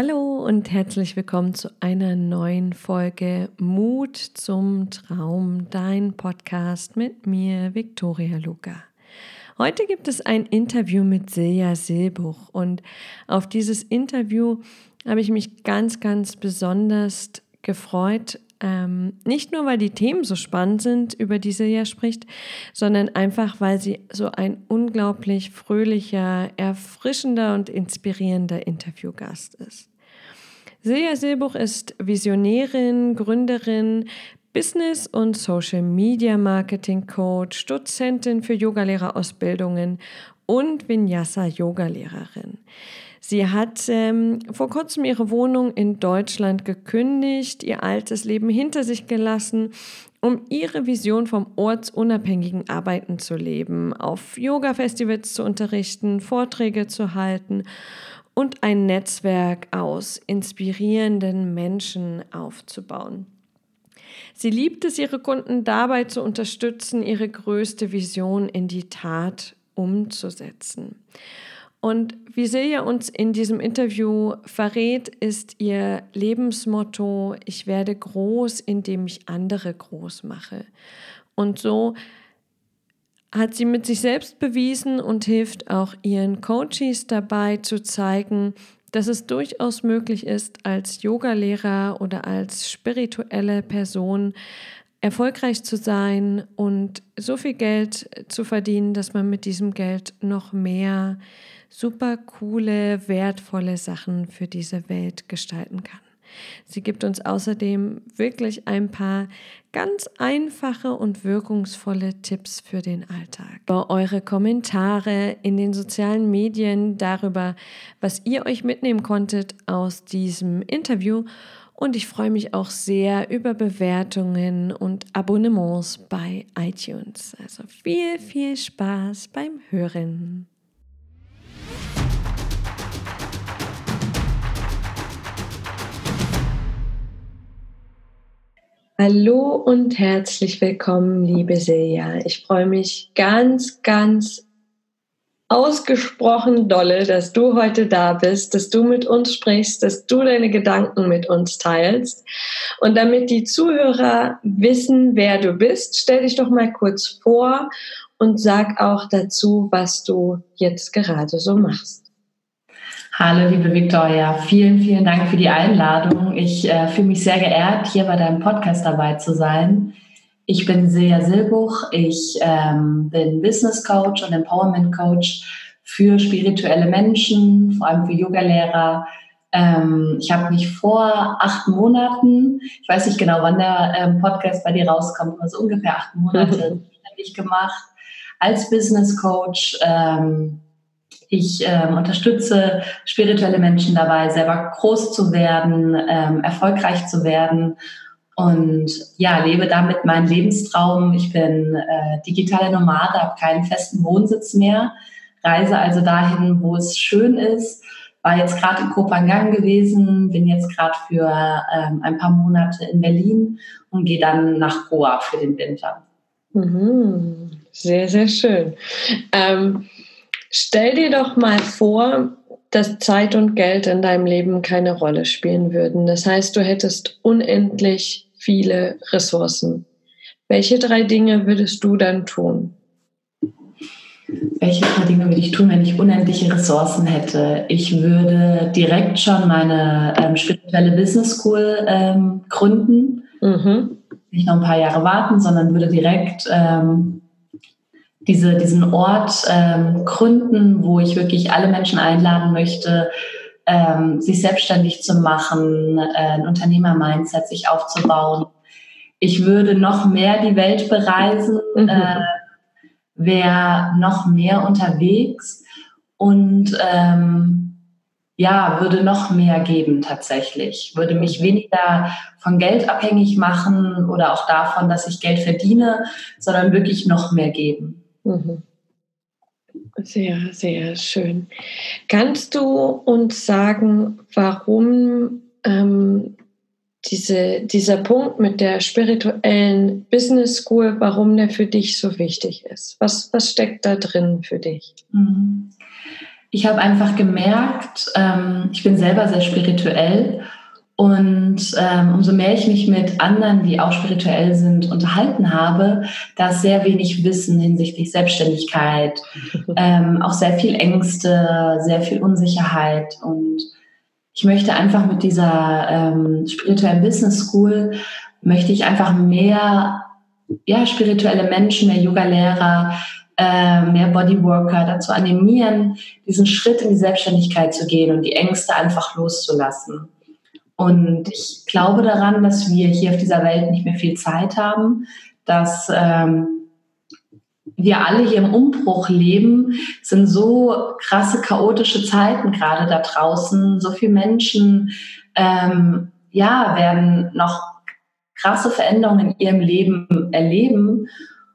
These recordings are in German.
Hallo und herzlich willkommen zu einer neuen Folge Mut zum Traum, dein Podcast mit mir, Viktoria Luca. Heute gibt es ein Interview mit Silja Silbuch und auf dieses Interview habe ich mich ganz, ganz besonders gefreut, ähm, nicht nur, weil die Themen so spannend sind, über die Silja spricht, sondern einfach, weil sie so ein unglaublich fröhlicher, erfrischender und inspirierender Interviewgast ist. Silja Silbuch ist Visionärin, Gründerin, Business- und Social Media Marketing Coach, Dozentin für Yogalehrerausbildungen und Vinyasa-Yogalehrerin. Sie hat ähm, vor kurzem ihre Wohnung in Deutschland gekündigt, ihr altes Leben hinter sich gelassen, um ihre Vision vom ortsunabhängigen Arbeiten zu leben, auf Yoga-Festivals zu unterrichten, Vorträge zu halten und ein Netzwerk aus inspirierenden Menschen aufzubauen. Sie liebt es, ihre Kunden dabei zu unterstützen, ihre größte Vision in die Tat umzusetzen. Und wie Silja uns in diesem Interview verrät, ist ihr Lebensmotto, ich werde groß, indem ich andere groß mache. Und so hat sie mit sich selbst bewiesen und hilft auch ihren Coaches dabei zu zeigen, dass es durchaus möglich ist, als Yogalehrer oder als spirituelle Person erfolgreich zu sein und so viel Geld zu verdienen, dass man mit diesem Geld noch mehr super coole, wertvolle Sachen für diese Welt gestalten kann. Sie gibt uns außerdem wirklich ein paar ganz einfache und wirkungsvolle Tipps für den Alltag. Über eure Kommentare in den sozialen Medien darüber, was ihr euch mitnehmen konntet aus diesem Interview. Und ich freue mich auch sehr über Bewertungen und Abonnements bei iTunes. Also viel, viel Spaß beim Hören. Hallo und herzlich willkommen, liebe Silja. Ich freue mich ganz, ganz ausgesprochen dolle, dass du heute da bist, dass du mit uns sprichst, dass du deine Gedanken mit uns teilst. Und damit die Zuhörer wissen, wer du bist, stell dich doch mal kurz vor und sag auch dazu, was du jetzt gerade so machst. Hallo, liebe Victoria. Vielen, vielen Dank für die Einladung. Ich äh, fühle mich sehr geehrt, hier bei deinem Podcast dabei zu sein. Ich bin Silja Silbuch. Ich ähm, bin Business Coach und Empowerment Coach für spirituelle Menschen, vor allem für Yogalehrer. Ähm, ich habe mich vor acht Monaten, ich weiß nicht genau, wann der ähm, Podcast bei dir rauskommt, also ungefähr acht Monate, selbstständig gemacht als Business Coach. Ähm, ich ähm, unterstütze spirituelle Menschen dabei, selber groß zu werden, ähm, erfolgreich zu werden und ja, lebe damit meinen Lebenstraum. Ich bin äh, digitale Nomade, habe keinen festen Wohnsitz mehr, reise also dahin, wo es schön ist. War jetzt gerade in Kopangan gewesen, bin jetzt gerade für ähm, ein paar Monate in Berlin und gehe dann nach Goa für den Winter. Mhm. Sehr, sehr schön. Ähm, Stell dir doch mal vor, dass Zeit und Geld in deinem Leben keine Rolle spielen würden. Das heißt, du hättest unendlich viele Ressourcen. Welche drei Dinge würdest du dann tun? Welche drei Dinge würde ich tun, wenn ich unendliche Ressourcen hätte? Ich würde direkt schon meine ähm, spirituelle Business School ähm, gründen. Mhm. Nicht noch ein paar Jahre warten, sondern würde direkt ähm, diese, diesen Ort ähm, gründen, wo ich wirklich alle Menschen einladen möchte, ähm, sich selbstständig zu machen, äh, ein Unternehmer-Mindset sich aufzubauen. Ich würde noch mehr die Welt bereisen, mhm. äh, wäre noch mehr unterwegs und ähm, ja, würde noch mehr geben tatsächlich. Würde mich weniger von Geld abhängig machen oder auch davon, dass ich Geld verdiene, sondern wirklich noch mehr geben. Mhm. Sehr, sehr schön. Kannst du uns sagen, warum ähm, diese, dieser Punkt mit der spirituellen Business School, warum der für dich so wichtig ist? Was, was steckt da drin für dich? Mhm. Ich habe einfach gemerkt, ähm, ich bin selber sehr spirituell und ähm, umso mehr ich mich mit anderen, die auch spirituell sind, unterhalten habe, da ist sehr wenig Wissen hinsichtlich Selbstständigkeit, ähm, auch sehr viel Ängste, sehr viel Unsicherheit. Und ich möchte einfach mit dieser ähm, spirituellen Business School, möchte ich einfach mehr ja, spirituelle Menschen, mehr Yoga-Lehrer, äh, mehr Bodyworker dazu animieren, diesen Schritt in die Selbstständigkeit zu gehen und die Ängste einfach loszulassen. Und ich glaube daran, dass wir hier auf dieser Welt nicht mehr viel Zeit haben, dass ähm, wir alle hier im Umbruch leben, es sind so krasse, chaotische Zeiten gerade da draußen. So viele Menschen ähm, ja, werden noch krasse Veränderungen in ihrem Leben erleben.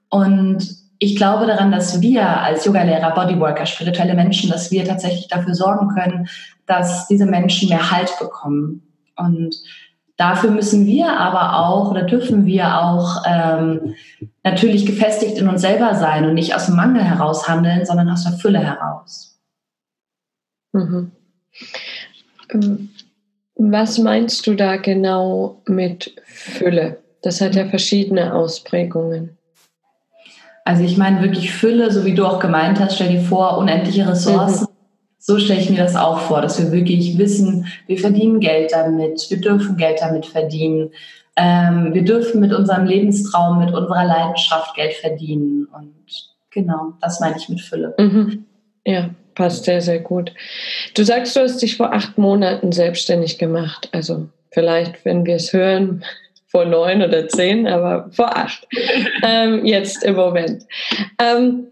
Und ich glaube daran, dass wir als Yogalehrer, Bodyworker, spirituelle Menschen, dass wir tatsächlich dafür sorgen können, dass diese Menschen mehr Halt bekommen. Und dafür müssen wir aber auch oder dürfen wir auch ähm, natürlich gefestigt in uns selber sein und nicht aus dem Mangel heraus handeln, sondern aus der Fülle heraus. Mhm. Was meinst du da genau mit Fülle? Das hat ja verschiedene Ausprägungen. Also ich meine wirklich Fülle, so wie du auch gemeint hast, stell dir vor, unendliche Ressourcen. So stelle ich mir das auch vor, dass wir wirklich wissen, wir verdienen Geld damit, wir dürfen Geld damit verdienen. Ähm, wir dürfen mit unserem Lebenstraum, mit unserer Leidenschaft Geld verdienen. Und genau, das meine ich mit Fülle. Mhm. Ja, passt sehr, sehr gut. Du sagst, du hast dich vor acht Monaten selbstständig gemacht. Also vielleicht, wenn wir es hören, vor neun oder zehn, aber vor acht. ähm, jetzt im Moment. Ähm,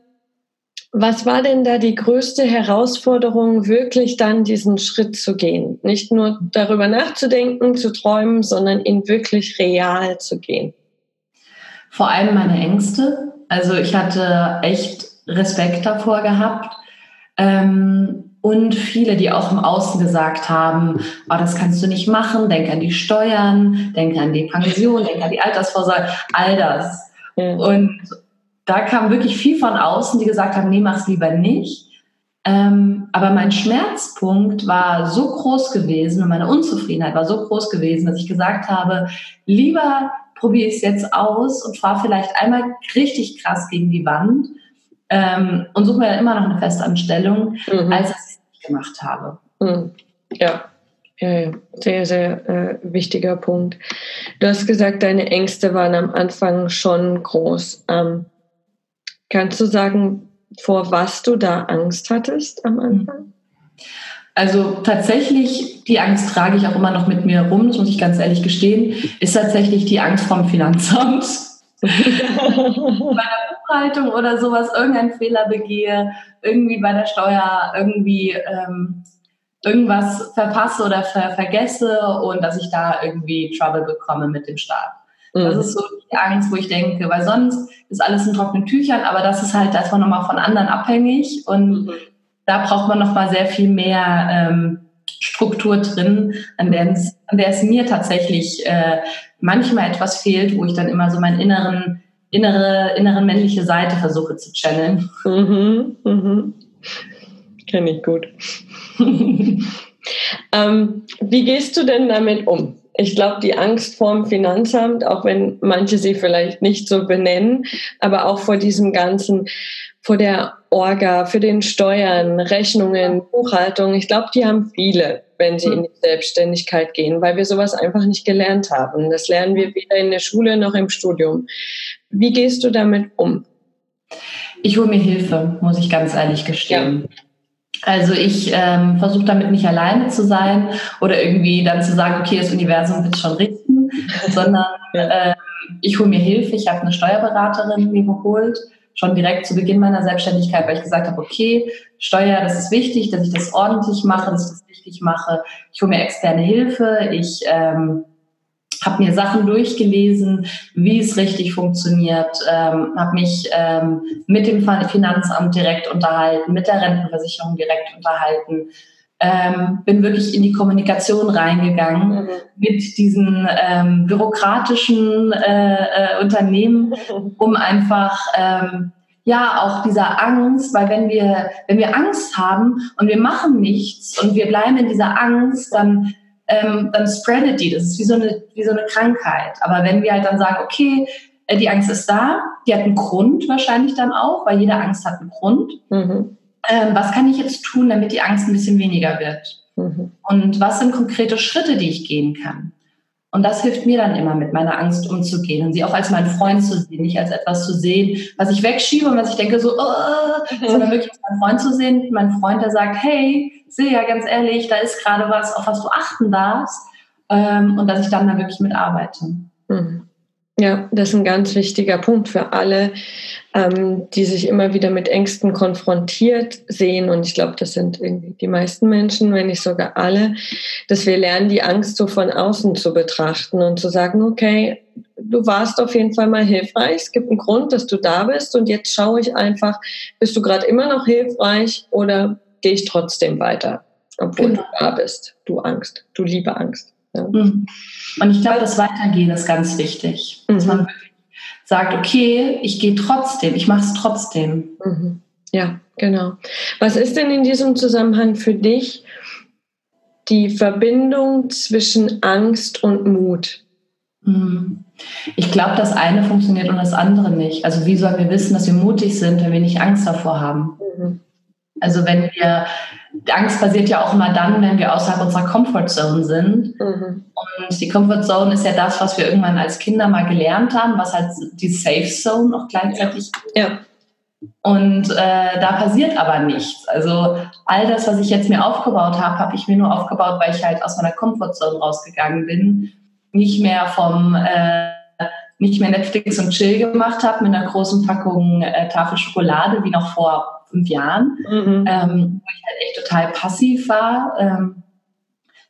was war denn da die größte Herausforderung, wirklich dann diesen Schritt zu gehen? Nicht nur darüber nachzudenken, zu träumen, sondern ihn wirklich real zu gehen? Vor allem meine Ängste. Also ich hatte echt Respekt davor gehabt. Ähm, und viele, die auch im Außen gesagt haben, oh, das kannst du nicht machen, denk an die Steuern, denk an die Pension, denk an die Altersvorsorge, all das. Ja. Und da kam wirklich viel von außen, die gesagt haben, nee, mach's lieber nicht. Ähm, aber mein Schmerzpunkt war so groß gewesen und meine Unzufriedenheit war so groß gewesen, dass ich gesagt habe, lieber probiere ich es jetzt aus und fahre vielleicht einmal richtig krass gegen die Wand ähm, und suche mir dann immer noch eine Festanstellung, mhm. als dass ich es nicht gemacht habe. Mhm. Ja. Ja, sehr, sehr äh, wichtiger Punkt. Du hast gesagt, deine Ängste waren am Anfang schon groß. Ähm, kannst du sagen, vor was du da Angst hattest am Anfang? Also tatsächlich, die Angst trage ich auch immer noch mit mir rum, das muss ich ganz ehrlich gestehen, ist tatsächlich die Angst vom Finanzamt. bei der Buchhaltung oder sowas irgendeinen Fehler begehe, irgendwie bei der Steuer irgendwie ähm, irgendwas verpasse oder ver vergesse und dass ich da irgendwie Trouble bekomme mit dem Staat. Mhm. Das ist so die Angst, wo ich denke, weil sonst ist alles in trockenen Tüchern, aber das ist halt einfach nochmal von anderen abhängig und mhm. da braucht man nochmal sehr viel mehr ähm, Struktur drin, an der, es, an der es mir tatsächlich äh, manchmal etwas fehlt, wo ich dann immer so meinen inneren, innere, innere männliche Seite versuche zu channeln. Mhm, mhm. Kenne ich gut. ähm, wie gehst du denn damit um? Ich glaube, die Angst vorm Finanzamt, auch wenn manche sie vielleicht nicht so benennen, aber auch vor diesem ganzen, vor der Orga, für den Steuern, Rechnungen, Buchhaltung, ich glaube, die haben viele, wenn sie in die Selbstständigkeit gehen, weil wir sowas einfach nicht gelernt haben. Das lernen wir weder in der Schule noch im Studium. Wie gehst du damit um? Ich hole mir Hilfe, muss ich ganz ehrlich gestehen. Ja. Also ich ähm, versuche damit nicht alleine zu sein oder irgendwie dann zu sagen, okay, das Universum wird schon richten, sondern äh, ich hole mir Hilfe. Ich habe eine Steuerberaterin mir geholt, schon direkt zu Beginn meiner Selbstständigkeit, weil ich gesagt habe, okay, Steuer, das ist wichtig, dass ich das ordentlich mache, dass ich das richtig mache. Ich hole mir externe Hilfe. Ich ähm, habe mir Sachen durchgelesen, wie es richtig funktioniert, ähm, habe mich ähm, mit dem Finanzamt direkt unterhalten, mit der Rentenversicherung direkt unterhalten, ähm, bin wirklich in die Kommunikation reingegangen mhm. mit diesen ähm, bürokratischen äh, äh, Unternehmen, um einfach ähm, ja, auch dieser Angst, weil wenn wir, wenn wir Angst haben und wir machen nichts und wir bleiben in dieser Angst, dann, ähm, dann spreadet die. Das ist wie so, eine, wie so eine Krankheit. Aber wenn wir halt dann sagen, okay, äh, die Angst ist da, die hat einen Grund wahrscheinlich dann auch, weil jede Angst hat einen Grund. Mhm. Ähm, was kann ich jetzt tun, damit die Angst ein bisschen weniger wird? Mhm. Und was sind konkrete Schritte, die ich gehen kann? Und das hilft mir dann immer, mit meiner Angst umzugehen und sie auch als meinen Freund zu sehen, nicht als etwas zu sehen, was ich wegschiebe und was ich denke so, mhm. sondern wirklich als meinen Freund zu sehen, mein Freund, der sagt, hey, sehe ja ganz ehrlich, da ist gerade was, auf was du achten darfst ähm, und dass ich dann da wirklich mitarbeite. Mhm. Ja, das ist ein ganz wichtiger Punkt für alle, ähm, die sich immer wieder mit Ängsten konfrontiert sehen. Und ich glaube, das sind irgendwie die meisten Menschen, wenn nicht sogar alle, dass wir lernen, die Angst so von außen zu betrachten und zu sagen, okay, du warst auf jeden Fall mal hilfreich. Es gibt einen Grund, dass du da bist. Und jetzt schaue ich einfach, bist du gerade immer noch hilfreich oder gehe ich trotzdem weiter, obwohl genau. du da bist, du Angst, du liebe Angst. Ja. Mhm. Und ich glaube, das Weitergehen ist ganz wichtig. Mhm. Dass man sagt, okay, ich gehe trotzdem, ich mache es trotzdem. Mhm. Ja, genau. Was ist denn in diesem Zusammenhang für dich die Verbindung zwischen Angst und Mut? Mhm. Ich glaube, das eine funktioniert und das andere nicht. Also wie sollen wir wissen, dass wir mutig sind, wenn wir nicht Angst davor haben? Mhm. Also wenn wir, Angst passiert ja auch immer dann, wenn wir außerhalb unserer Comfortzone sind. Mhm. Und die Comfortzone ist ja das, was wir irgendwann als Kinder mal gelernt haben, was halt die Safe Zone noch gleichzeitig ja. Und äh, da passiert aber nichts. Also all das, was ich jetzt mir aufgebaut habe, habe ich mir nur aufgebaut, weil ich halt aus meiner Comfortzone rausgegangen bin. Nicht mehr vom äh, nicht mehr Netflix und Chill gemacht habe mit einer großen Packung äh, Tafel Schokolade wie noch vor fünf Jahren, mhm. ähm, wo ich halt echt total passiv war. Ähm,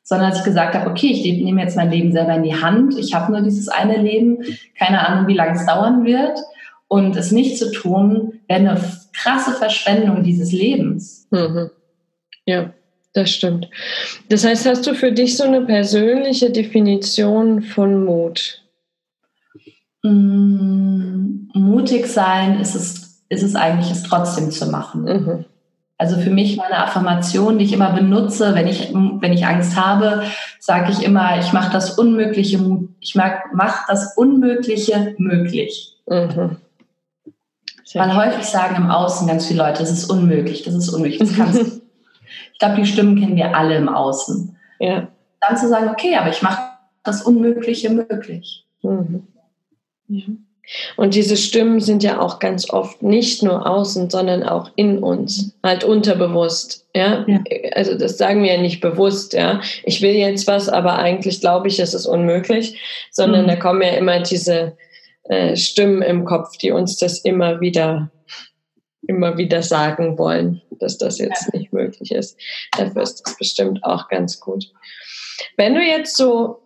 sondern als ich gesagt habe, okay, ich nehme jetzt mein Leben selber in die Hand, ich habe nur dieses eine Leben, keine Ahnung, wie lange es dauern wird. Und es nicht zu tun, wäre eine krasse Verschwendung dieses Lebens. Mhm. Ja, das stimmt. Das heißt, hast du für dich so eine persönliche Definition von Mut? Mm, mutig sein ist es ist es eigentlich, es trotzdem zu machen. Mhm. Also für mich meine Affirmation, die ich immer benutze, wenn ich, wenn ich Angst habe, sage ich immer, ich mache das Unmögliche, ich mache das Unmögliche möglich. Mhm. Weil häufig sagen im Außen ganz viele Leute, das ist unmöglich, das ist unmöglich, das kannst du. ich glaube, die Stimmen kennen wir alle im Außen. Ja. Dann zu sagen, okay, aber ich mache das Unmögliche möglich. Mhm. Ja. Und diese Stimmen sind ja auch ganz oft nicht nur außen, sondern auch in uns, halt unterbewusst. Ja? ja. Also das sagen wir ja nicht bewusst, ja. Ich will jetzt was, aber eigentlich glaube ich, es ist unmöglich, sondern mhm. da kommen ja immer diese äh, Stimmen im Kopf, die uns das immer wieder, immer wieder sagen wollen, dass das jetzt ja. nicht möglich ist. Dafür ist das bestimmt auch ganz gut. Wenn du jetzt so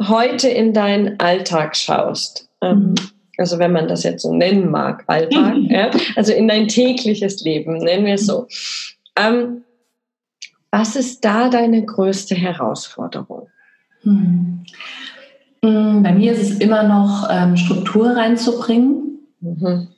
heute in deinen Alltag schaust, ähm, mhm also wenn man das jetzt so nennen mag, Alltag, mhm. ja, also in dein tägliches Leben, nennen wir es so. Ähm, was ist da deine größte Herausforderung? Hm. Bei mir ist es immer noch ähm, Struktur reinzubringen. Mhm.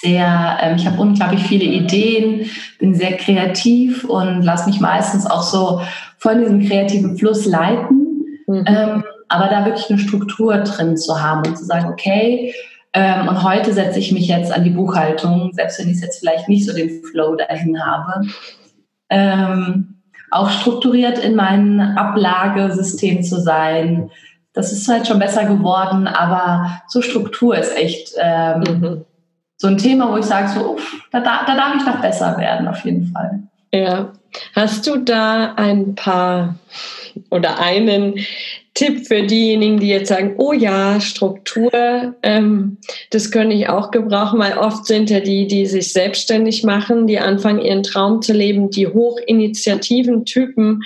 Sehr, ähm, ich habe unglaublich viele Ideen, bin sehr kreativ und lasse mich meistens auch so von diesem kreativen Fluss leiten. Mhm. Ähm, aber da wirklich eine Struktur drin zu haben und zu sagen, okay, ähm, und heute setze ich mich jetzt an die Buchhaltung, selbst wenn ich jetzt vielleicht nicht so den Flow dahin habe. Ähm, auch strukturiert in meinem Ablagesystem zu sein. Das ist halt schon besser geworden, aber so Struktur ist echt ähm, mhm. so ein Thema, wo ich sage, so, uff, da, da, da darf ich noch besser werden, auf jeden Fall. Ja. Hast du da ein paar oder einen Tipp für diejenigen, die jetzt sagen, oh ja, Struktur, ähm, das könnte ich auch gebrauchen, weil oft sind ja die, die sich selbstständig machen, die anfangen, ihren Traum zu leben, die hochinitiativen Typen,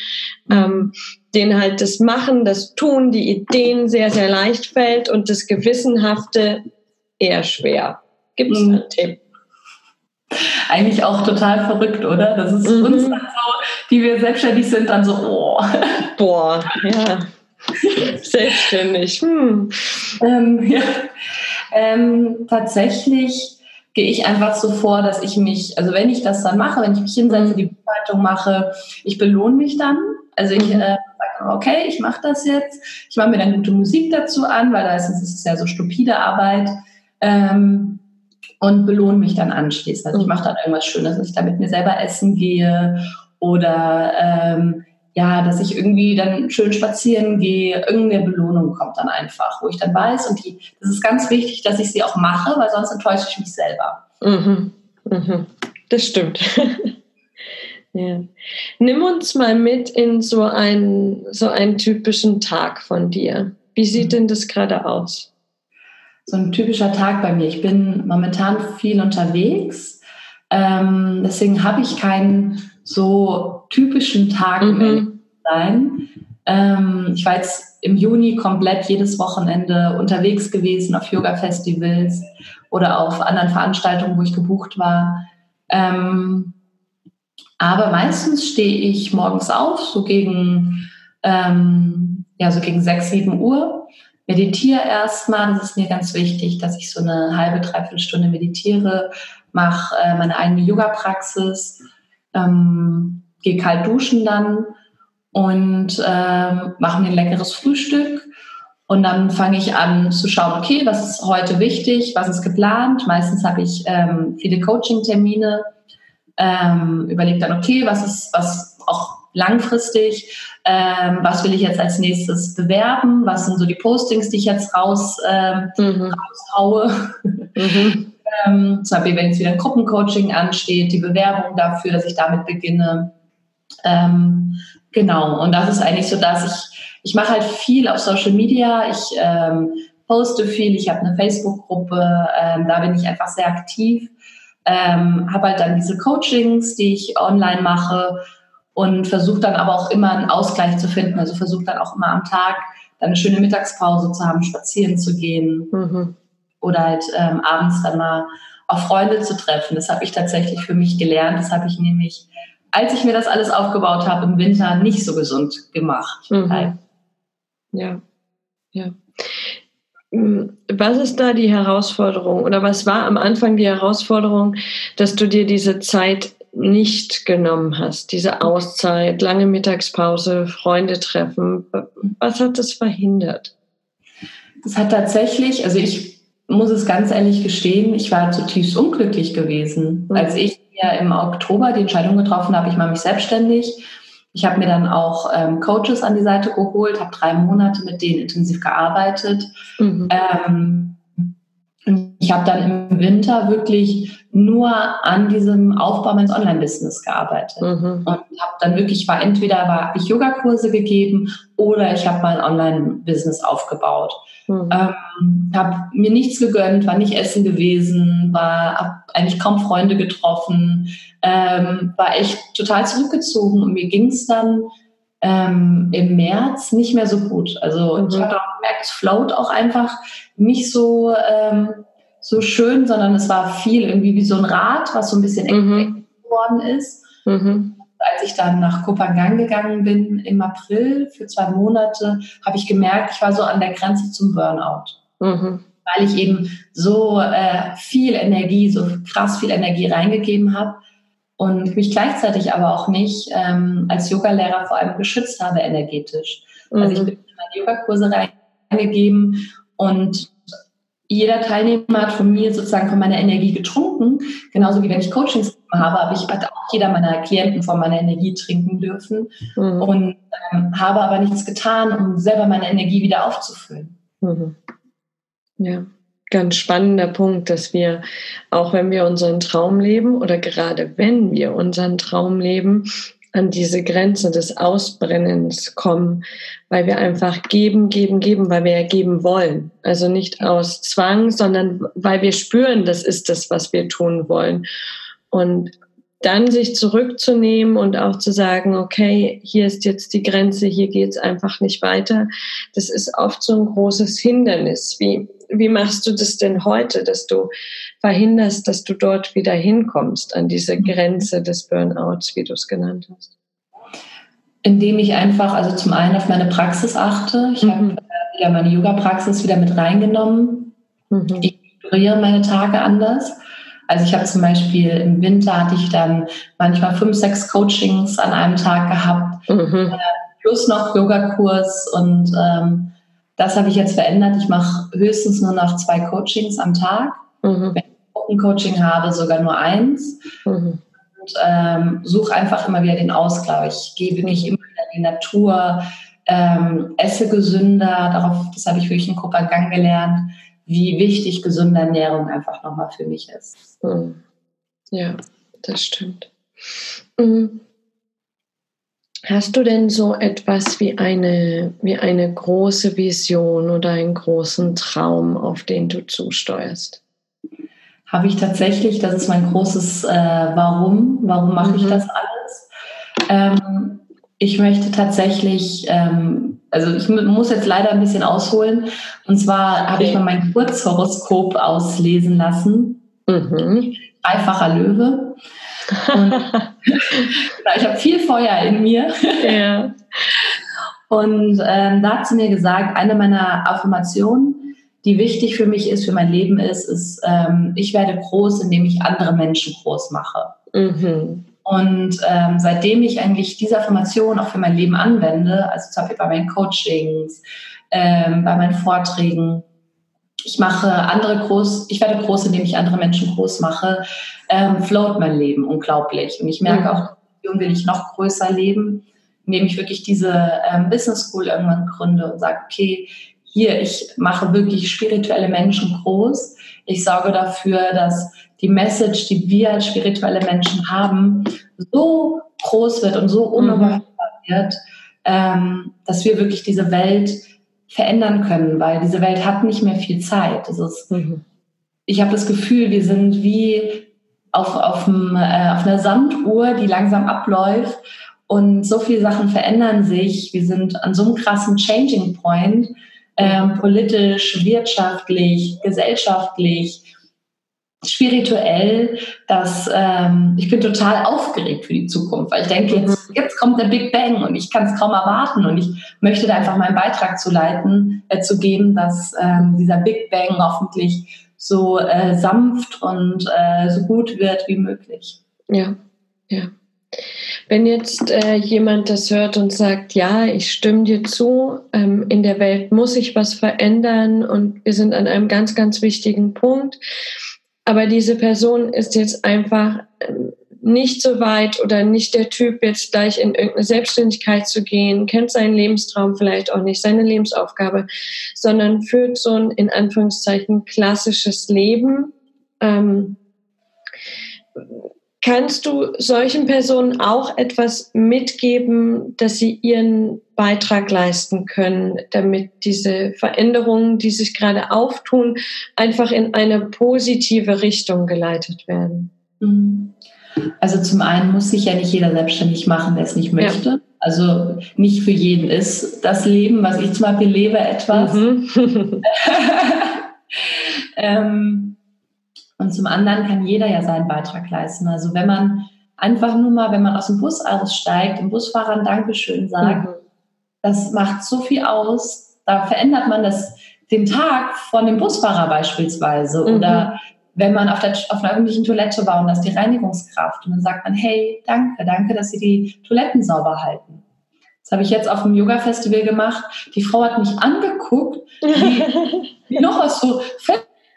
ähm, denen halt das Machen, das Tun, die Ideen sehr, sehr leicht fällt und das Gewissenhafte eher schwer. Gibt es mhm. einen Tipp? Eigentlich auch total verrückt, oder? Das ist mhm. uns dann so, die wir selbstständig sind, dann so, oh. Boah, ja. Selbstständig. Hm. Ähm, ja. ähm, tatsächlich gehe ich einfach so vor, dass ich mich, also wenn ich das dann mache, wenn ich mich hinsetze, die Buchhaltung mache, ich belohne mich dann. Also ich mhm. äh, sage, okay, ich mache das jetzt. Ich mache mir dann gute Musik dazu an, weil da ist es ja so stupide Arbeit. Ähm, und belohne mich dann anschließend. Also ich mhm. mache dann irgendwas Schönes, dass ich da mit mir selber essen gehe oder ähm, ja, dass ich irgendwie dann schön spazieren gehe. Irgendeine Belohnung kommt dann einfach, wo ich dann weiß, und die, das ist ganz wichtig, dass ich sie auch mache, weil sonst enttäusche ich mich selber. Mhm. Mhm. Das stimmt. ja. Nimm uns mal mit in so einen, so einen typischen Tag von dir. Wie sieht denn das gerade aus? So ein typischer Tag bei mir. Ich bin momentan viel unterwegs. Ähm, deswegen habe ich keinen so typischen Tag mhm. sein. Ähm, ich war jetzt im Juni komplett jedes Wochenende unterwegs gewesen auf Yoga-Festivals oder auf anderen Veranstaltungen, wo ich gebucht war. Ähm, aber meistens stehe ich morgens auf, so gegen, ähm, ja, so gegen 6, 7 Uhr, meditiere erstmal. Das ist mir ganz wichtig, dass ich so eine halbe, dreiviertel Stunde meditiere, mache äh, meine eigene Yoga-Praxis ähm, gehe kalt duschen dann und ähm, mache mir ein leckeres Frühstück. Und dann fange ich an zu schauen, okay, was ist heute wichtig, was ist geplant. Meistens habe ich ähm, viele Coaching-Termine. Ähm, überlege dann, okay, was ist was auch langfristig, ähm, was will ich jetzt als nächstes bewerben, was sind so die Postings, die ich jetzt raus, ähm, mhm. raushaue. Mhm. Ähm, zum Beispiel, wenn jetzt wieder ein Gruppencoaching ansteht, die Bewerbung dafür, dass ich damit beginne. Ähm, genau, und das ist eigentlich so, dass ich, ich mache halt viel auf Social Media, ich ähm, poste viel, ich habe eine Facebook-Gruppe, ähm, da bin ich einfach sehr aktiv, ähm, habe halt dann diese Coachings, die ich online mache und versuche dann aber auch immer einen Ausgleich zu finden, also versuche dann auch immer am Tag dann eine schöne Mittagspause zu haben, spazieren zu gehen. Mhm oder halt ähm, abends dann mal auf Freunde zu treffen. Das habe ich tatsächlich für mich gelernt. Das habe ich nämlich, als ich mir das alles aufgebaut habe, im Winter nicht so gesund gemacht. Mhm. Ja, ja. Hm, was ist da die Herausforderung oder was war am Anfang die Herausforderung, dass du dir diese Zeit nicht genommen hast, diese Auszeit, lange Mittagspause, Freunde treffen? Was hat das verhindert? Das hat tatsächlich, also ich muss es ganz ehrlich gestehen, ich war zutiefst unglücklich gewesen. Mhm. Als ich ja im Oktober die Entscheidung getroffen habe, ich mache mich selbstständig. Ich habe mir dann auch ähm, Coaches an die Seite geholt, habe drei Monate mit denen intensiv gearbeitet. Mhm. Ähm, ich habe dann im Winter wirklich nur an diesem Aufbau meines Online-Business gearbeitet mhm. und habe dann wirklich war entweder war ich Yogakurse gegeben oder ich habe mein Online-Business aufgebaut. Mhm. Ähm, habe mir nichts gegönnt, war nicht essen gewesen, war eigentlich kaum Freunde getroffen, ähm, war echt total zurückgezogen und mir ging es dann ähm, im März nicht mehr so gut. Also mhm. ich habe auch gemerkt, es float auch einfach nicht so, ähm, so schön, sondern es war viel irgendwie wie so ein Rad, was so ein bisschen mhm. eng geworden ist. Mhm. Als ich dann nach Kopangan gegangen bin im April für zwei Monate, habe ich gemerkt, ich war so an der Grenze zum Burnout. Mhm. Weil ich eben so äh, viel Energie, so krass viel Energie reingegeben habe und mich gleichzeitig aber auch nicht ähm, als Yogalehrer vor allem geschützt habe energetisch. Mhm. Also ich mhm. bin in meine Yogakurse reingegeben und jeder Teilnehmer hat von mir sozusagen von meiner Energie getrunken. Genauso wie wenn ich Coachings habe, habe ich hatte auch jeder meiner Klienten von meiner Energie trinken dürfen mhm. und ähm, habe aber nichts getan, um selber meine Energie wieder aufzufüllen. Mhm. Ja ganz spannender Punkt, dass wir, auch wenn wir unseren Traum leben oder gerade wenn wir unseren Traum leben, an diese Grenze des Ausbrennens kommen, weil wir einfach geben, geben, geben, weil wir ja geben wollen. Also nicht aus Zwang, sondern weil wir spüren, das ist das, was wir tun wollen. Und dann sich zurückzunehmen und auch zu sagen, okay, hier ist jetzt die Grenze, hier geht es einfach nicht weiter, das ist oft so ein großes Hindernis. Wie, wie machst du das denn heute, dass du verhinderst, dass du dort wieder hinkommst an diese mhm. Grenze des Burnouts, wie du es genannt hast? Indem ich einfach, also zum einen auf meine Praxis achte. Ich mhm. habe äh, wieder meine Yoga-Praxis wieder mit reingenommen. Mhm. Ich strukturiere meine Tage anders. Also ich habe zum Beispiel im Winter hatte ich dann manchmal fünf, sechs Coachings an einem Tag gehabt, mhm. Äh, plus noch Yogakurs und ähm, das habe ich jetzt verändert. Ich mache höchstens nur noch zwei Coachings am Tag. Mhm. Wenn ich ein Coaching habe, sogar nur eins. Mhm. Und ähm, suche einfach immer wieder den Ausgleich. Ich gehe wirklich immer wieder in die Natur, ähm, esse gesünder. Darauf, das habe ich wirklich in Kopenhagen gelernt wie wichtig gesunde Ernährung einfach nochmal für mich ist. Hm. Ja, das stimmt. Hm. Hast du denn so etwas wie eine, wie eine große Vision oder einen großen Traum, auf den du zusteuerst? Habe ich tatsächlich, das ist mein großes äh, Warum. Warum mache mhm. ich das alles? Ähm, ich möchte tatsächlich ähm, also ich muss jetzt leider ein bisschen ausholen. Und zwar okay. habe ich mal mein Kurzhoroskop auslesen lassen. Mhm. Dreifacher Löwe. Und ich habe viel Feuer in mir. Ja. Und ähm, da hat sie mir gesagt, eine meiner Affirmationen, die wichtig für mich ist, für mein Leben ist, ist, ähm, ich werde groß, indem ich andere Menschen groß mache. Mhm. Und ähm, seitdem ich eigentlich diese Affirmation auch für mein Leben anwende, also zum Beispiel bei meinen Coachings, ähm, bei meinen Vorträgen, ich mache andere groß, ich werde groß, indem ich andere Menschen groß mache, ähm, float mein Leben unglaublich. Und ich merke mhm. auch, will ich noch größer leben, indem ich wirklich diese ähm, Business School irgendwann gründe und sage, okay, hier, ich mache wirklich spirituelle Menschen groß. Ich sorge dafür, dass die Message, die wir als spirituelle Menschen haben, so groß wird und so mhm. unüberhörbar wird, ähm, dass wir wirklich diese Welt verändern können, weil diese Welt hat nicht mehr viel Zeit. Das ist, mhm. Ich habe das Gefühl, wir sind wie auf, auf, dem, äh, auf einer Sanduhr, die langsam abläuft und so viele Sachen verändern sich. Wir sind an so einem krassen Changing Point, ähm, politisch, wirtschaftlich, gesellschaftlich, spirituell, dass ähm, ich bin total aufgeregt für die Zukunft, weil ich denke, jetzt, mhm. jetzt kommt der Big Bang und ich kann es kaum erwarten und ich möchte da einfach meinen Beitrag zu leiten, äh, zu geben, dass ähm, dieser Big Bang hoffentlich so äh, sanft und äh, so gut wird wie möglich. Ja, ja. Wenn jetzt äh, jemand das hört und sagt, ja, ich stimme dir zu, ähm, in der Welt muss sich was verändern und wir sind an einem ganz, ganz wichtigen Punkt, aber diese Person ist jetzt einfach ähm, nicht so weit oder nicht der Typ, jetzt gleich in irgendeine Selbstständigkeit zu gehen, kennt seinen Lebenstraum vielleicht auch nicht, seine Lebensaufgabe, sondern führt so ein in Anführungszeichen klassisches Leben. Ähm, Kannst du solchen Personen auch etwas mitgeben, dass sie ihren Beitrag leisten können, damit diese Veränderungen, die sich gerade auftun, einfach in eine positive Richtung geleitet werden? Mhm. Also zum einen muss sich ja nicht jeder selbstständig machen, der es nicht möchte. Ja. Also nicht für jeden ist das Leben, was ich zum Beispiel lebe, etwas. Mhm. ähm, und zum anderen kann jeder ja seinen Beitrag leisten. Also wenn man einfach nur mal, wenn man aus dem Bus aussteigt, dem Busfahrer ein Dankeschön sagt, mhm. das macht so viel aus. Da verändert man das, den Tag von dem Busfahrer beispielsweise. Mhm. Oder wenn man auf, der, auf einer öffentlichen Toilette war und das ist die Reinigungskraft und dann sagt man, hey, danke, danke, dass Sie die Toiletten sauber halten. Das habe ich jetzt auf dem Yoga-Festival gemacht. Die Frau hat mich angeguckt, wie, wie noch was so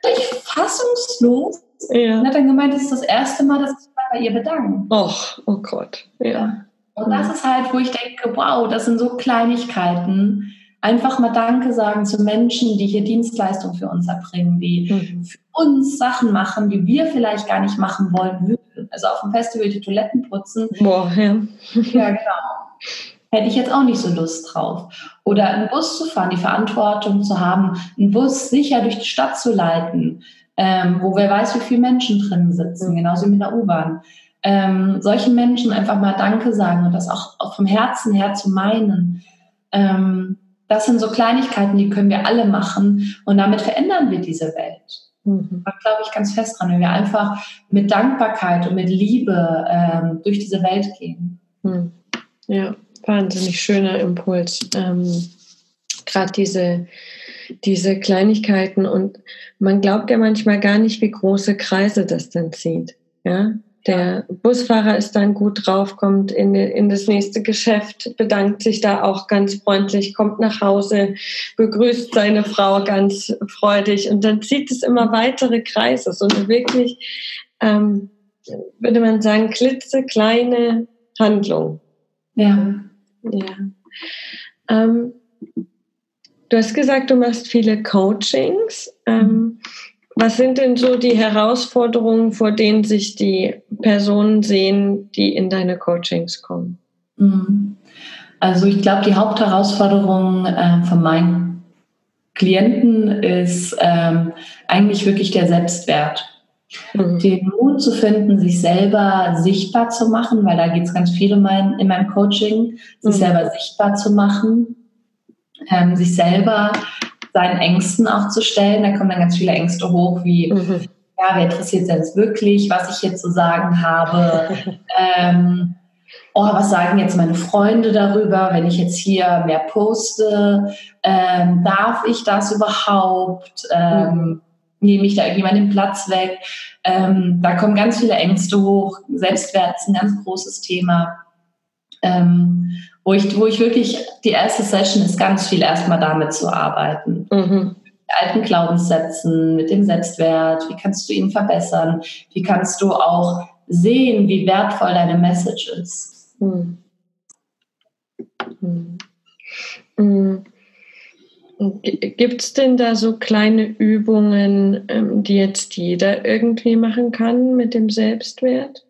völlig fassungslos. Ja. Und hat dann gemeint, das ist das erste Mal, dass ich mich bei ihr bedanke. Och, oh Gott. Ja. Und das ist halt, wo ich denke, wow, das sind so Kleinigkeiten. Einfach mal Danke sagen zu Menschen, die hier Dienstleistung für uns erbringen, die mhm. für uns Sachen machen, die wir vielleicht gar nicht machen wollen würden. Also auf dem Festival die Toiletten putzen. Boah, ja. Ja, genau hätte ich jetzt auch nicht so Lust drauf. Oder einen Bus zu fahren, die Verantwortung zu haben, einen Bus sicher durch die Stadt zu leiten, ähm, wo wer weiß, wie viele Menschen drin sitzen, genauso wie mit der U-Bahn. Ähm, solchen Menschen einfach mal Danke sagen und das auch, auch vom Herzen her zu meinen. Ähm, das sind so Kleinigkeiten, die können wir alle machen und damit verändern wir diese Welt. Mhm. Da glaube ich ganz fest dran, wenn wir einfach mit Dankbarkeit und mit Liebe ähm, durch diese Welt gehen. Mhm. Ja wahnsinnig schöner Impuls. Ähm, Gerade diese, diese Kleinigkeiten und man glaubt ja manchmal gar nicht, wie große Kreise das dann zieht. Ja, der Busfahrer ist dann gut drauf, kommt in, in das nächste Geschäft, bedankt sich da auch ganz freundlich, kommt nach Hause, begrüßt seine Frau ganz freudig und dann zieht es immer weitere Kreise. So eine wirklich, ähm, würde man sagen, klitzekleine Handlung. Ja. Ja. Ähm, du hast gesagt, du machst viele Coachings. Ähm, was sind denn so die Herausforderungen, vor denen sich die Personen sehen, die in deine Coachings kommen? Mhm. Also ich glaube, die Hauptherausforderung äh, von meinen Klienten ist ähm, eigentlich wirklich der Selbstwert. Mhm. Den Mut zu finden, sich selber sichtbar zu machen, weil da geht es ganz viel in, mein, in meinem Coaching, sich mhm. selber sichtbar zu machen, ähm, sich selber seinen Ängsten auch zu stellen. Da kommen dann ganz viele Ängste hoch, wie, mhm. ja, wer interessiert denn wirklich, was ich jetzt zu sagen habe? ähm, oh, was sagen jetzt meine Freunde darüber, wenn ich jetzt hier mehr poste? Ähm, darf ich das überhaupt? Ähm, mhm. Nehme ich da irgendjemand den Platz weg? Ähm, da kommen ganz viele Ängste hoch. Selbstwert ist ein ganz großes Thema. Ähm, wo ich, wo ich wirklich, die erste Session ist ganz viel erstmal damit zu arbeiten. Mhm. Mit alten Glaubenssätzen, mit dem Selbstwert, wie kannst du ihn verbessern, wie kannst du auch sehen, wie wertvoll deine Message ist. Mhm. Mhm. Gibt es denn da so kleine Übungen, ähm, die jetzt jeder irgendwie machen kann mit dem Selbstwert?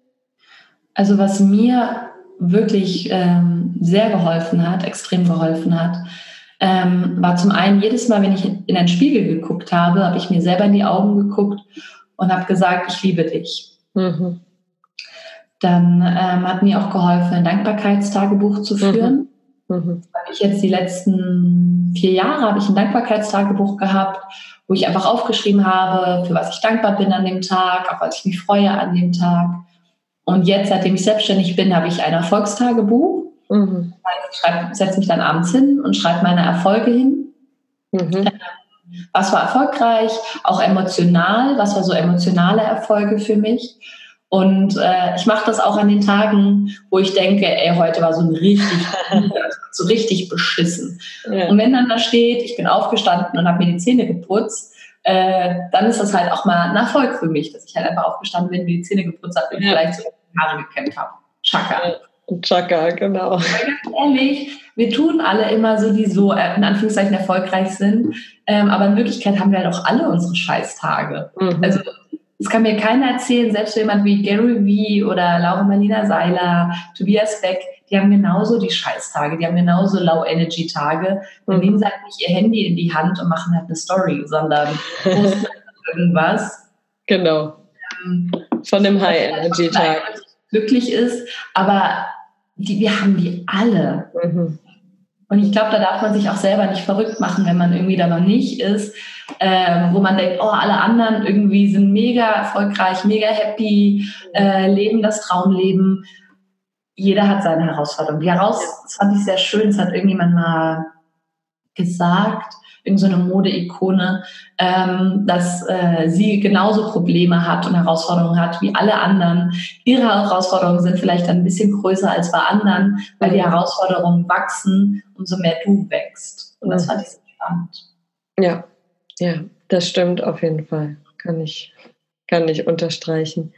Also was mir wirklich ähm, sehr geholfen hat, extrem geholfen hat, ähm, war zum einen jedes Mal, wenn ich in einen Spiegel geguckt habe, habe ich mir selber in die Augen geguckt und habe gesagt, ich liebe dich. Mhm. Dann ähm, hat mir auch geholfen, ein Dankbarkeitstagebuch zu führen. Mhm. Mhm. Ich jetzt die letzten vier Jahre habe ich ein Dankbarkeitstagebuch gehabt, wo ich einfach aufgeschrieben habe, für was ich dankbar bin an dem Tag, auf was ich mich freue an dem Tag. Und jetzt, seitdem ich selbstständig bin, habe ich ein Erfolgstagebuch. Mhm. Ich setze mich dann abends hin und schreibe meine Erfolge hin. Mhm. Was war erfolgreich, auch emotional, was war so emotionale Erfolge für mich. Und äh, ich mache das auch an den Tagen, wo ich denke, ey, heute war so ein richtig, so richtig beschissen. Ja. Und wenn dann da steht, ich bin aufgestanden und habe mir die Zähne geputzt, äh, dann ist das halt auch mal ein Erfolg für mich, dass ich halt einfach aufgestanden bin, mir die Zähne geputzt habe und ja. vielleicht so Haare gekämmt habe. Chaka. Chaka, genau. Aber ganz ehrlich, wir tun alle immer so, die so äh, in Anführungszeichen erfolgreich sind. Ähm, aber in Wirklichkeit haben wir halt auch alle unsere Scheißtage. Mhm. Also es kann mir keiner erzählen, selbst jemand wie Gary Vee oder Laura Marlina Seiler, Tobias Beck, die haben genauso die Scheißtage, die haben genauso Low-Energy-Tage. Mhm. nehmen sie halt nicht ihr Handy in die Hand und machen halt eine Story, sondern posten irgendwas. Genau. Ähm, Von dem High-Energy-Tag glücklich ist, aber die, wir haben die alle. Mhm. Und ich glaube, da darf man sich auch selber nicht verrückt machen, wenn man irgendwie da noch nicht ist, äh, wo man denkt, oh, alle anderen irgendwie sind mega erfolgreich, mega happy, äh, leben das Traumleben. Jeder hat seine Herausforderung. Die heraus, das fand ich sehr schön, das hat irgendjemand mal gesagt, irgendeine so Modeikone, ähm, dass äh, sie genauso Probleme hat und Herausforderungen hat wie alle anderen. Ihre Herausforderungen sind vielleicht ein bisschen größer als bei anderen, weil die Herausforderungen wachsen, umso mehr du wächst. Und das fand ich sehr spannend. Ja, ja, das stimmt auf jeden Fall. Kann ich, kann ich unterstreichen.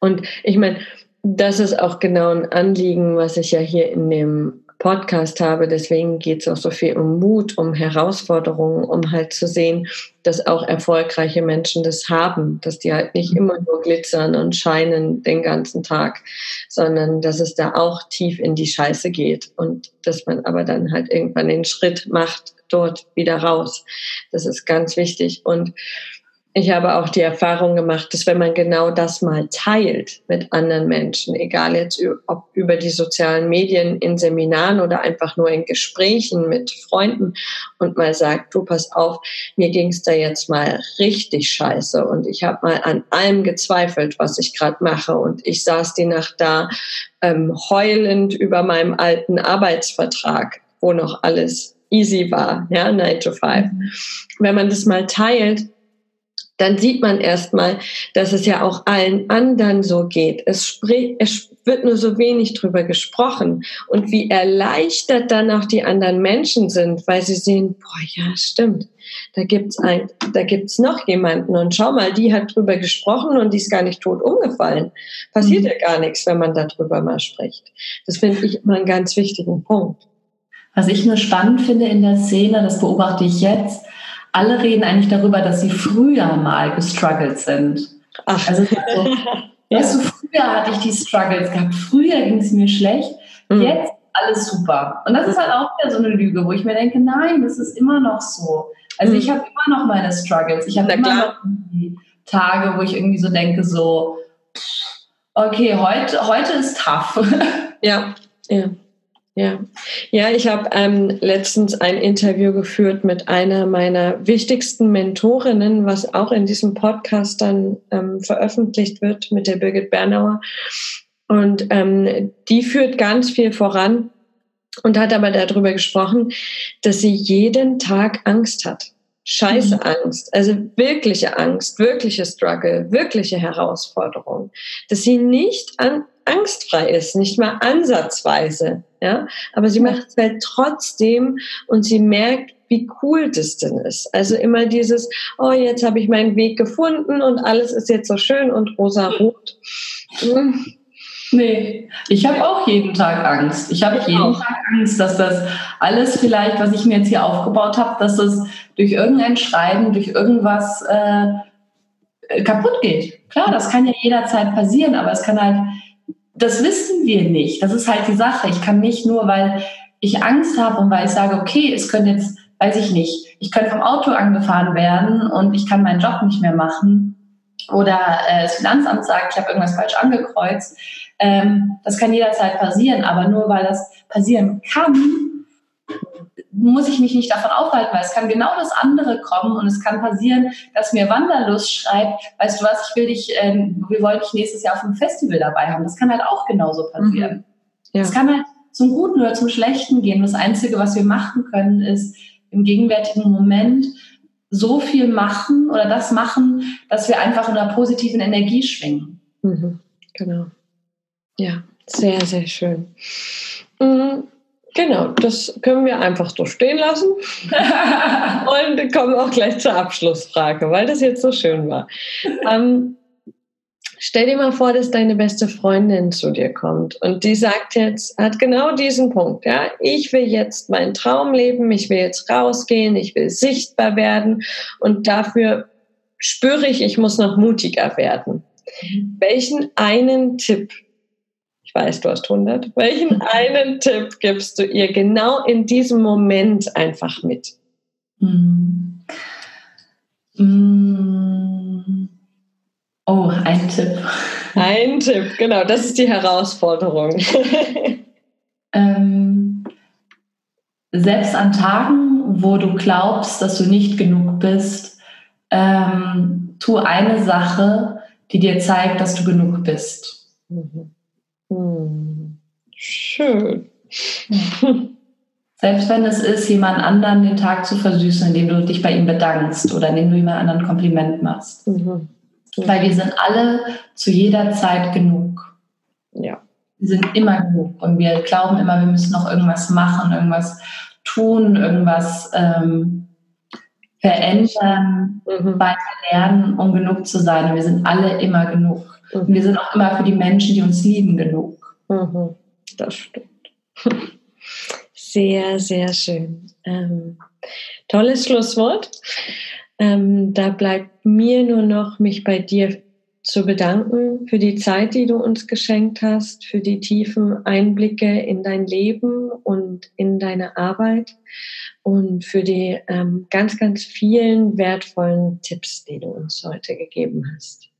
Und ich meine, das ist auch genau ein Anliegen, was ich ja hier in dem Podcast habe. Deswegen geht es auch so viel um Mut, um Herausforderungen, um halt zu sehen, dass auch erfolgreiche Menschen das haben, dass die halt nicht immer nur glitzern und scheinen den ganzen Tag, sondern dass es da auch tief in die Scheiße geht und dass man aber dann halt irgendwann den Schritt macht, dort wieder raus. Das ist ganz wichtig. Und ich habe auch die Erfahrung gemacht, dass wenn man genau das mal teilt mit anderen Menschen, egal jetzt ob über die sozialen Medien in Seminaren oder einfach nur in Gesprächen mit Freunden und mal sagt, du pass auf, mir ging es da jetzt mal richtig scheiße und ich habe mal an allem gezweifelt, was ich gerade mache und ich saß die Nacht da ähm, heulend über meinem alten Arbeitsvertrag, wo noch alles easy war, ja, 9 to 5. Mhm. Wenn man das mal teilt, dann sieht man erstmal, dass es ja auch allen anderen so geht. Es, sprich, es wird nur so wenig drüber gesprochen. Und wie erleichtert dann auch die anderen Menschen sind, weil sie sehen, boah, ja, stimmt. Da gibt's ein, da gibt's noch jemanden und schau mal, die hat drüber gesprochen und die ist gar nicht tot umgefallen. Passiert mhm. ja gar nichts, wenn man darüber mal spricht. Das finde ich immer einen ganz wichtigen Punkt. Was ich nur spannend finde in der Szene, das beobachte ich jetzt, alle reden eigentlich darüber, dass sie früher mal gestruggelt sind. Ach. Also so, ja. weißt du, früher hatte ich die Struggles gehabt, früher ging es mir schlecht, mhm. jetzt alles super. Und das ist halt auch wieder so eine Lüge, wo ich mir denke, nein, das ist immer noch so. Also mhm. ich habe immer noch meine Struggles. Ich habe immer klar. noch die Tage, wo ich irgendwie so denke, so, okay, heute, heute ist tough. Ja, ja. Ja, ja ich habe ähm, letztens ein Interview geführt mit einer meiner wichtigsten Mentorinnen, was auch in diesem Podcast dann ähm, veröffentlicht wird mit der Birgit Bernauer. Und ähm, die führt ganz viel voran und hat aber darüber gesprochen, dass sie jeden Tag Angst hat. Scheiße mhm. Angst, also wirkliche Angst, wirkliche Struggle, wirkliche Herausforderung, dass sie nicht an, angstfrei ist, nicht mal ansatzweise, ja, aber sie macht es halt trotzdem und sie merkt, wie cool das denn ist. Also immer dieses, oh, jetzt habe ich meinen Weg gefunden und alles ist jetzt so schön und rosa-rot. Hm. Nee, ich habe auch jeden Tag Angst. Ich habe jeden auch. Tag Angst, dass das alles vielleicht, was ich mir jetzt hier aufgebaut habe, dass das durch irgendein Schreiben, durch irgendwas äh, kaputt geht. Klar, das kann ja jederzeit passieren, aber es kann halt das wissen wir nicht. Das ist halt die Sache. Ich kann nicht nur, weil ich Angst habe und weil ich sage, okay, es könnte jetzt, weiß ich nicht, ich könnte vom Auto angefahren werden und ich kann meinen Job nicht mehr machen oder äh, das Finanzamt sagt, ich habe irgendwas falsch angekreuzt. Ähm, das kann jederzeit passieren, aber nur weil das passieren kann, muss ich mich nicht davon aufhalten, weil es kann genau das andere kommen und es kann passieren, dass mir Wanderlust schreibt, weißt du was, ich will dich, ähm, wir wollen dich nächstes Jahr auf einem Festival dabei haben. Das kann halt auch genauso passieren. Mhm. Ja. Es kann halt zum Guten oder zum Schlechten gehen. Das Einzige, was wir machen können, ist im gegenwärtigen Moment so viel machen oder das machen, dass wir einfach in einer positiven Energie schwingen. Mhm. Genau. Ja, sehr, sehr schön. Mhm. Genau, das können wir einfach so stehen lassen. und kommen auch gleich zur Abschlussfrage, weil das jetzt so schön war. Ähm, stell dir mal vor, dass deine beste Freundin zu dir kommt und die sagt jetzt, hat genau diesen Punkt, ja, ich will jetzt meinen Traum leben, ich will jetzt rausgehen, ich will sichtbar werden und dafür spüre ich, ich muss noch mutiger werden. Mhm. Welchen einen Tipp ich weiß, du hast 100. Welchen einen Tipp gibst du ihr genau in diesem Moment einfach mit? Mm. Mm. Oh, ein Tipp. Ein Tipp, genau, das ist die Herausforderung. ähm, selbst an Tagen, wo du glaubst, dass du nicht genug bist, ähm, tu eine Sache, die dir zeigt, dass du genug bist. Mhm. Hm. Schön. Selbst wenn es ist, jemand anderen den Tag zu versüßen, indem du dich bei ihm bedankst oder indem du jemand anderen Kompliment machst. Mhm. Weil wir sind alle zu jeder Zeit genug. Ja. Wir sind immer genug und wir glauben immer, wir müssen noch irgendwas machen, irgendwas tun, irgendwas ähm, verändern, mhm. weiter lernen, um genug zu sein. Und wir sind alle immer genug. Mhm. Und wir sind auch immer für die Menschen, die uns lieben, genug. Mhm. Das stimmt. Sehr, sehr schön. Ähm, tolles Schlusswort. Ähm, da bleibt mir nur noch, mich bei dir zu bedanken für die Zeit, die du uns geschenkt hast, für die tiefen Einblicke in dein Leben und in deine Arbeit und für die ähm, ganz, ganz vielen wertvollen Tipps, die du uns heute gegeben hast.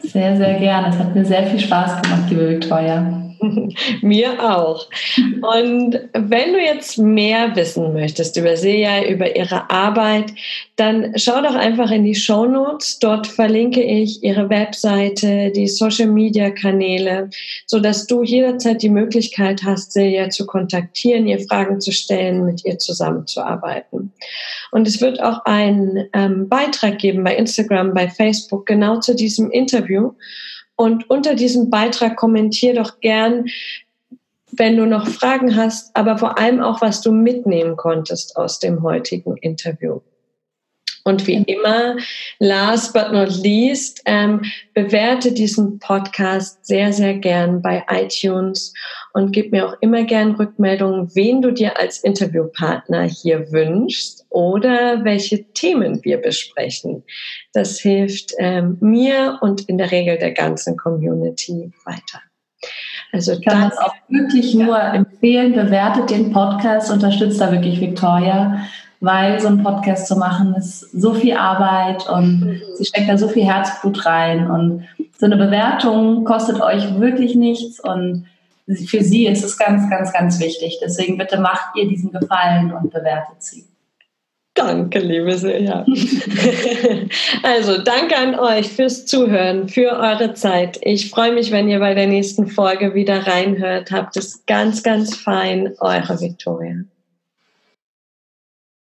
Sehr, sehr gerne. Es hat mir sehr viel Spaß gemacht, liebe Victoria. Mir auch. Und wenn du jetzt mehr wissen möchtest über Seja, über ihre Arbeit, dann schau doch einfach in die Show Notes. Dort verlinke ich ihre Webseite, die Social Media Kanäle, so dass du jederzeit die Möglichkeit hast, Seja zu kontaktieren, ihr Fragen zu stellen, mit ihr zusammenzuarbeiten. Und es wird auch einen ähm, Beitrag geben bei Instagram, bei Facebook genau zu diesem Interview. Und unter diesem Beitrag kommentier doch gern, wenn du noch Fragen hast, aber vor allem auch, was du mitnehmen konntest aus dem heutigen Interview. Und wie immer, last but not least, ähm, bewerte diesen Podcast sehr, sehr gern bei iTunes und gib mir auch immer gern Rückmeldungen, wen du dir als Interviewpartner hier wünschst oder welche Themen wir besprechen. Das hilft ähm, mir und in der Regel der ganzen Community weiter. Also ich kann das auch wirklich nur empfehlen. Bewertet den Podcast, unterstützt da wirklich Victoria weil so ein Podcast zu machen ist so viel Arbeit und mhm. sie steckt da so viel Herzblut rein und so eine Bewertung kostet euch wirklich nichts und für sie ist es ganz, ganz, ganz wichtig. Deswegen bitte macht ihr diesen Gefallen und bewertet sie. Danke, liebe Silja. also, danke an euch fürs Zuhören, für eure Zeit. Ich freue mich, wenn ihr bei der nächsten Folge wieder reinhört. Habt es ganz, ganz fein. Eure Victoria.